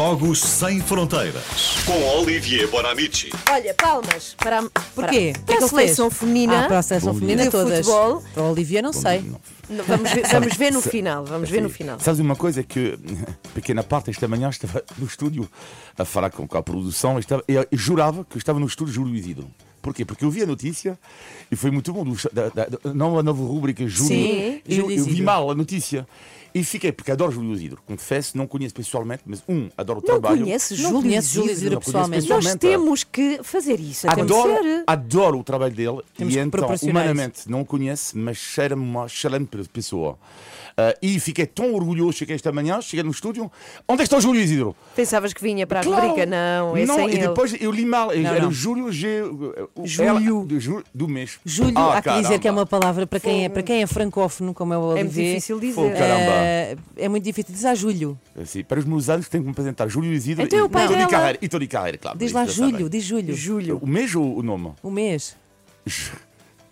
Jogos Sem Fronteiras. Com Olivier Bonamici. Olha, palmas para, a- Porquê? para, O que para é que a ele seleção fez? feminina. Ah, para a seleção Bom feminina dia. todas. De futebol. Para o Olivia não sei. Não, Vamos ver, vamos ver no final. Vamos ver no final. Sabes uma coisa que, pequena parte, esta manhã estava no estúdio a falar com, com a produção e, estava, e eu jurava que estava no estúdio Júlio Isidro. Porquê? Porque eu vi a notícia e foi muito bom. do- da- da- da- não a nova rubrica Júlio. Sim, eu, Júlio eu vi Isidro. mal a notícia. E fiquei, porque adoro Júlio Isidro. Confesso, não conheço pessoalmente, mas um, adoro o Não trabalho. conheces Não Júlio conheço Júlio Isidro? Não conheço pessoalmente. Nós pessoalmente. temos que fazer isso. Temos que Adoro, ser. adoro o trabalho dele Temos e que então, humanamente, não o conheço, mas cheira-me uma excelente pessoa. Ah, e fiquei tão orgulhoso, cheguei esta manhã, cheguei no estúdio. Onde é que está o Júlio Isidro? Pensavas que vinha para a Claro. rubrica? Não, esse não, é e ele. depois eu li mal. era não. o Júlio G. o- Júlio. ela- do, do mês. Júlio, Ah, há que dizer que é uma palavra para quem é, para quem é francófono, como é o É Olivier. muito difícil dizer. Fogo, caramba. É, é muito difícil dizer ah, Júlio. Assim, para os meus anos tenho que me apresentar Júlio Isidro Então é o e pai Tony dela. Carreira. E Tony Carreira, claro. Diz isso lá. Júlio, diz Júlio. Júlio. O mês ou o nome? O mês. J-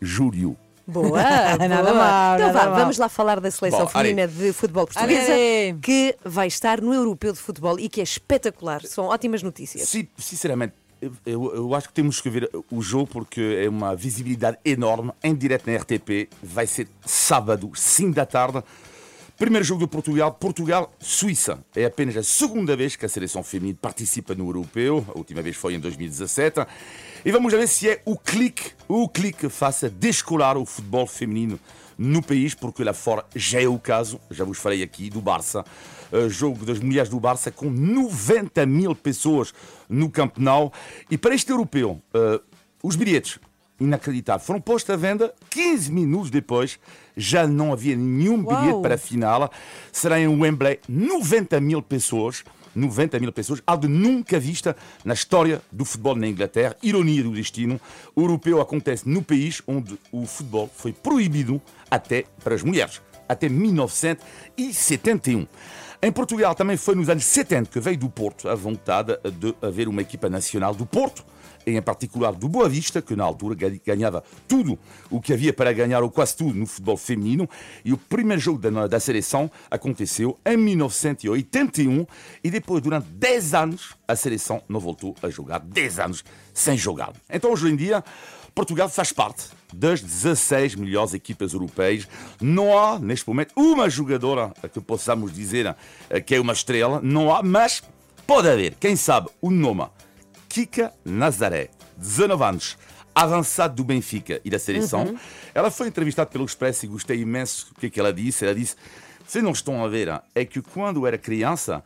Júlio. Boa, Nada boa. mal, Então nada vá, mal. vamos lá falar da seleção Bom, feminina de futebol portuguesa Are. que vai estar no Europeu de Futebol e que é espetacular. São ótimas notícias. Si- sinceramente, eu, eu- eu acho que temos que ver o jogo porque é uma visibilidade enorme, em direto na RTP. Vai ser sábado, 5 da tarde. Primeiro jogo de Portugal, Portugal-Suíça. É apenas a segunda vez que a seleção feminina participa no Europeu. A última vez foi em 2017. E vamos ver se é o clique, o clique que faça descolar o futebol feminino no país, porque lá fora já é o caso. Já vos falei aqui do Barça. Uh, jogo das mulheres do Barça com 90 mil pessoas no Camp Nou. E para este europeu, uh, os bilhetes, inacreditável, foram postos à venda 15 minutos depois. Já não havia nenhum bilhete Uau. para a final. Será em Wembley 90 mil pessoas. 90 mil pessoas, algo nunca vista na história do futebol na Inglaterra. Ironia do destino. O europeu acontece no país onde o futebol foi proibido até para as mulheres, até 1971. Em Portugal também foi nos anos 70 que veio do Porto a vontade de haver uma equipa nacional do Porto, e em particular do Boa Vista, que na altura ga- ganhava tudo o que havia para ganhar, ou quase tudo, no futebol feminino. E o primeiro jogo da, da seleção aconteceu em 1981, e depois, durante 10 anos, a seleção não voltou a jogar. 10 anos sem jogar. Então, hoje em dia, Portugal faz parte das 16 melhores equipas europeias. Não há, neste momento, uma jogadora que possamos dizer eh, que é uma estrela. Não há, mas pode haver, quem sabe, o nome. Kika Nazaré, 19 anos, avançado do Benfica e da seleção. Ela foi entrevistada pelo Expresso e gostei imenso do que, é que ela disse. Ela disse: Vocês não estão a ver, é que quando era criança,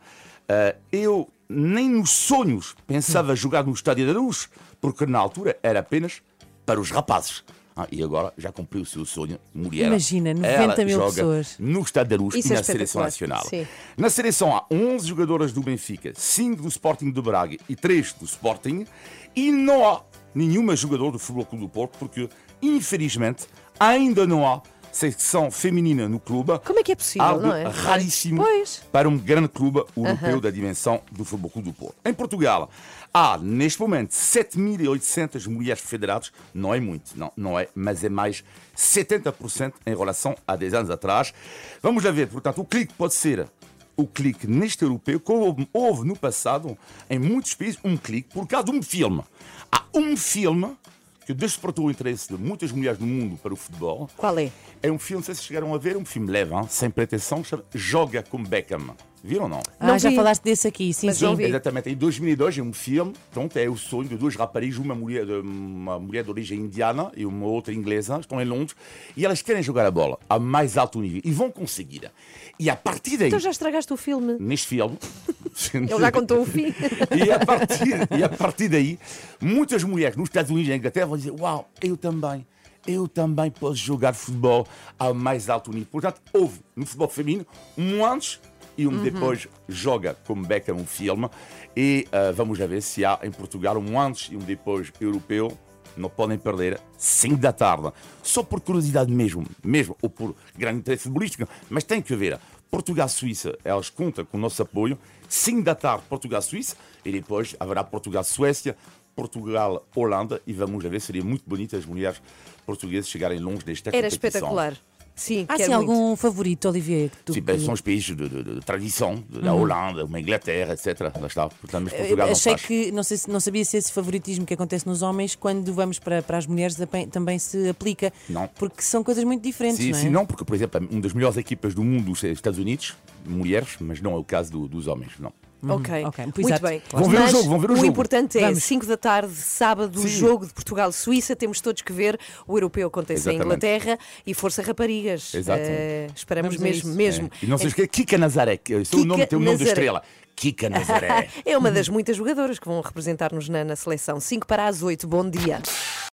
eh, eu nem nos sonhos pensava jogar no Estádio da Luz, porque na altura era apenas para os rapazes. Ah, e agora já cumpriu o seu sonho, mulher. Imagina, 90 Ela mil joga pessoas. No Estádio da Luz Isso e é na Seleção espetacular. Nacional. Sim. Na seleção há 11 jogadoras do Benfica, 5 do Sporting de Braga e 3 do Sporting. E não há nenhuma jogadora do Futebol Clube do Porto, porque, infelizmente, ainda não há secção feminina no clube. Como é que é possível, Algo não é? raríssimo Pois. para um grande clube europeu da dimensão do Futebol Clube do Porto. Em Portugal, há, neste momento, 7.800 mulheres federadas. Não é muito, não, não é, mas é mais 70% em relação a 10 anos atrás. Vamos lá ver, portanto, o clique pode ser o clique neste europeu, como houve- houve no passado, em muitos países, um clique por causa de um filme. Há um filme que despertou o interesse de muitas mulheres no mundo para o futebol. Qual é? É um filme, não sei se chegaram a ver, um filme leve, hein, sem pretensão, chama Joga com Beckham. Viram ou não? Ah, Não já vi. falaste desse aqui, sim, Mas sim. vi. Exatamente, em 2002 é um filme, pronto, é o sonho de duas raparigas, uma mulher, de, uma mulher de origem indiana e uma outra inglesa, estão em Londres, e elas querem jogar a bola a mais alto nível, e vão conseguir. E a partir daí, Então já estragaste o filme. neste filme... Ele já contou o fim. e, a partir, e a partir daí, muitas mulheres nos Estados Unidos e na Inglaterra vão dizer: Uau, eu também, eu também posso jogar futebol ao mais alto nível. Portanto, houve no futebol feminino um antes e um depois joga como Beckham um filme. E ah, vamos ver se há em Portugal um antes e um depois europeu. Não podem perder 5 da tarde. Só por curiosidade mesmo, mesmo, ou por grande interesse futebolístico, mas tem que ver. Portugal-Suíça, elas contam com o nosso apoio. 5 da tarde, Portugal-Suíça, e depois haverá Portugal-Suécia, Portugal-Holanda, e vamos ver, seria muito bonito as mulheres portuguesas chegarem longe nesta Era competição. espetacular. Sim, Há quero sim muito. algum favorito, Olivier? que tu- Sim, bem, são os países de, de- de tradição, de- da Holanda, uma Inglaterra, etc. Lá está. Portanto, mas Portugal Eu não achei faz. que, não, sei, se- não sabia se esse favoritismo que acontece nos homens, quando vamos para, para as mulheres, também, também se aplica. Não. Porque são coisas muito diferentes, Sim, não é? sim, não, porque, por exemplo, uma das melhores equipas do mundo é os Estados Unidos, mulheres, mas não é o caso do- dos homens, não. Ok, ok, muito exato. bem. Vão ver o Mas jogo, vão ver o jogo. importante é, Vamos. 5 da tarde, sábado, o Sim. jogo de Portugal-Suíça. Temos todos que ver. O europeu acontece em Exatamente. Inglaterra e Força Raparigas. Exato. Eh, esperamos Vamos mesmo, mesmo. E não se esqueça, Kika Nazaré, que é o nome tem o nome da estrela. Kika Nazaré. É uma das muitas jogadoras que vão representar-nos na, na seleção. 5 para as 8. Bom dia.